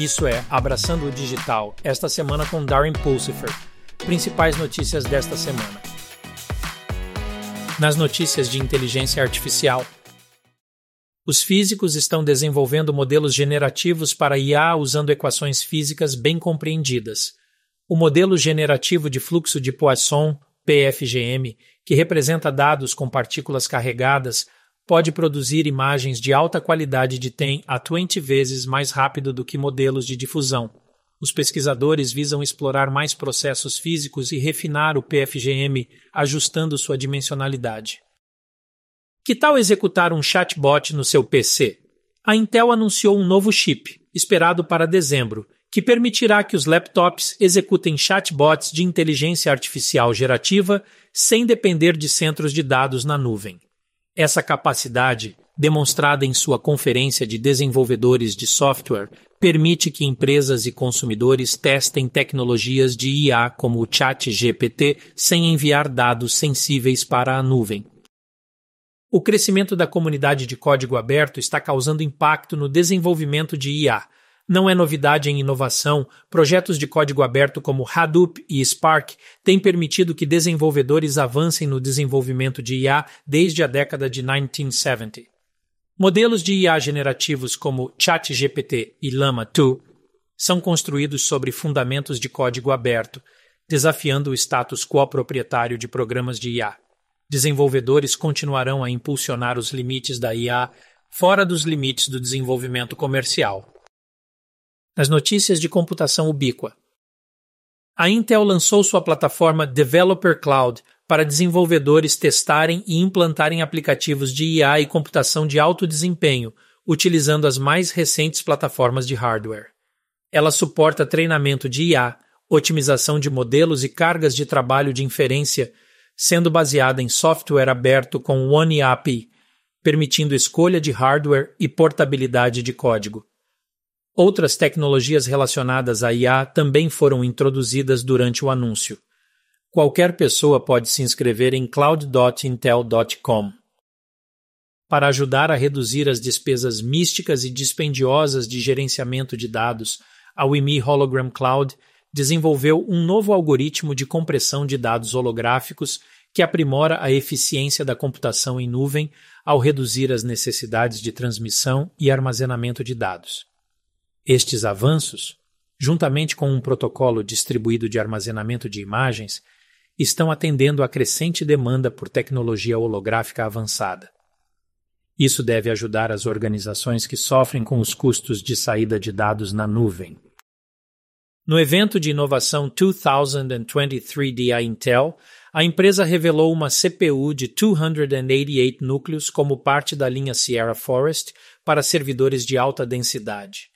Isso é Abraçando o Digital, esta semana com Darren Pulsifer. Principais notícias desta semana. Nas notícias de inteligência artificial, os físicos estão desenvolvendo modelos generativos para IA usando equações físicas bem compreendidas. O modelo generativo de fluxo de Poisson, PFGM, que representa dados com partículas carregadas, pode produzir imagens de alta qualidade de TEM a 20 vezes mais rápido do que modelos de difusão. Os pesquisadores visam explorar mais processos físicos e refinar o PFGM, ajustando sua dimensionalidade. Que tal executar um chatbot no seu PC? A Intel anunciou um novo chip, esperado para dezembro, que permitirá que os laptops executem chatbots de inteligência artificial gerativa sem depender de centros de dados na nuvem. Essa capacidade, demonstrada em sua conferência de desenvolvedores de software, permite que empresas e consumidores testem tecnologias de IA como o ChatGPT sem enviar dados sensíveis para a nuvem. O crescimento da comunidade de código aberto está causando impacto no desenvolvimento de IA, não é novidade em inovação, projetos de código aberto como Hadoop e Spark têm permitido que desenvolvedores avancem no desenvolvimento de IA desde a década de 1970. Modelos de IA generativos como ChatGPT e Llama 2 são construídos sobre fundamentos de código aberto, desafiando o status quo proprietário de programas de IA. Desenvolvedores continuarão a impulsionar os limites da IA fora dos limites do desenvolvimento comercial nas notícias de computação ubíqua. A Intel lançou sua plataforma Developer Cloud para desenvolvedores testarem e implantarem aplicativos de IA e computação de alto desempenho, utilizando as mais recentes plataformas de hardware. Ela suporta treinamento de IA, otimização de modelos e cargas de trabalho de inferência, sendo baseada em software aberto com OneAPI, permitindo escolha de hardware e portabilidade de código. Outras tecnologias relacionadas à IA também foram introduzidas durante o anúncio. Qualquer pessoa pode se inscrever em cloud.intel.com. Para ajudar a reduzir as despesas místicas e dispendiosas de gerenciamento de dados, a WIMI Hologram Cloud desenvolveu um novo algoritmo de compressão de dados holográficos que aprimora a eficiência da computação em nuvem ao reduzir as necessidades de transmissão e armazenamento de dados. Estes avanços, juntamente com um protocolo distribuído de armazenamento de imagens, estão atendendo à crescente demanda por tecnologia holográfica avançada. Isso deve ajudar as organizações que sofrem com os custos de saída de dados na nuvem. No evento de inovação 2023 da Intel, a empresa revelou uma CPU de 288 núcleos como parte da linha Sierra Forest para servidores de alta densidade.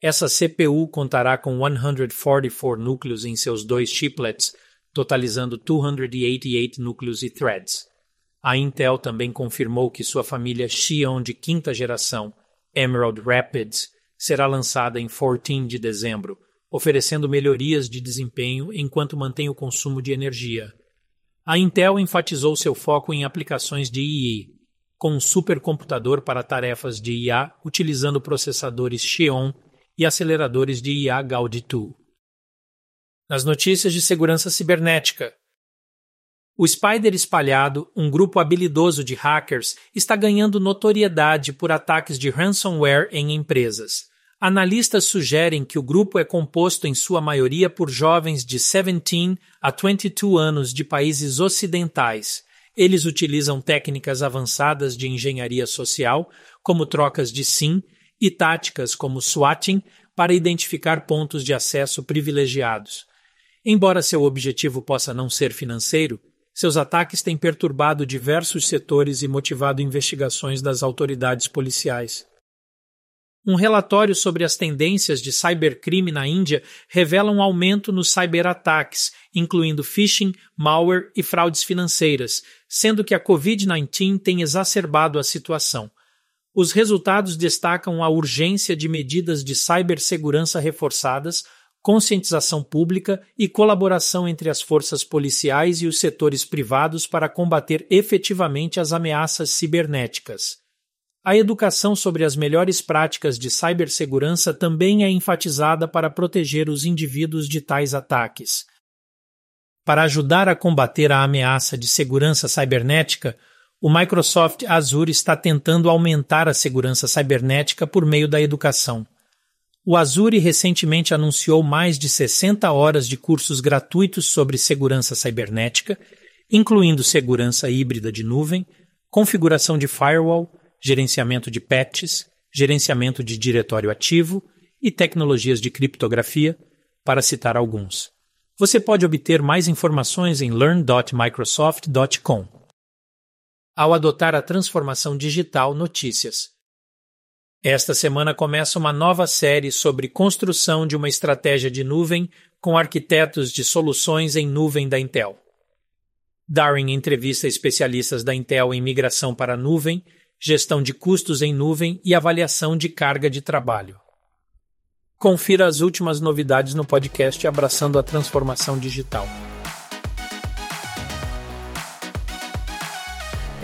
Essa CPU contará com 144 núcleos em seus dois chiplets, totalizando 288 núcleos e threads. A Intel também confirmou que sua família Xeon de quinta geração, Emerald Rapids, será lançada em 14 de dezembro, oferecendo melhorias de desempenho enquanto mantém o consumo de energia. A Intel enfatizou seu foco em aplicações de II, com um supercomputador para tarefas de IA utilizando processadores Xeon e aceleradores de IA Gaudi 2. Nas notícias de segurança cibernética, o Spider Espalhado, um grupo habilidoso de hackers, está ganhando notoriedade por ataques de ransomware em empresas. Analistas sugerem que o grupo é composto em sua maioria por jovens de 17 a 22 anos de países ocidentais. Eles utilizam técnicas avançadas de engenharia social, como trocas de SIM e táticas como swatting para identificar pontos de acesso privilegiados. Embora seu objetivo possa não ser financeiro, seus ataques têm perturbado diversos setores e motivado investigações das autoridades policiais. Um relatório sobre as tendências de cybercrime na Índia revela um aumento nos cyberataques, incluindo phishing, malware e fraudes financeiras, sendo que a Covid-19 tem exacerbado a situação. Os resultados destacam a urgência de medidas de cibersegurança reforçadas, conscientização pública e colaboração entre as forças policiais e os setores privados para combater efetivamente as ameaças cibernéticas. a educação sobre as melhores práticas de cibersegurança também é enfatizada para proteger os indivíduos de tais ataques. Para ajudar a combater a ameaça de segurança cibernética, o Microsoft Azure está tentando aumentar a segurança cibernética por meio da educação. O Azure recentemente anunciou mais de 60 horas de cursos gratuitos sobre segurança cibernética, incluindo segurança híbrida de nuvem, configuração de firewall, gerenciamento de patches, gerenciamento de diretório ativo e tecnologias de criptografia, para citar alguns. Você pode obter mais informações em learn.microsoft.com. Ao adotar a transformação digital Notícias. Esta semana começa uma nova série sobre construção de uma estratégia de nuvem com arquitetos de soluções em nuvem da Intel. Darwin entrevista especialistas da Intel em migração para a nuvem gestão de custos em nuvem e avaliação de carga de trabalho. Confira as últimas novidades no podcast Abraçando a Transformação Digital.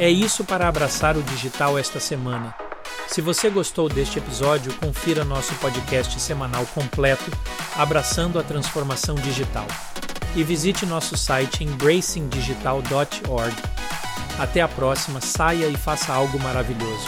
É isso para abraçar o digital esta semana. Se você gostou deste episódio, confira nosso podcast semanal completo Abraçando a Transformação Digital e visite nosso site embracingdigital.org até a próxima, saia e faça algo maravilhoso.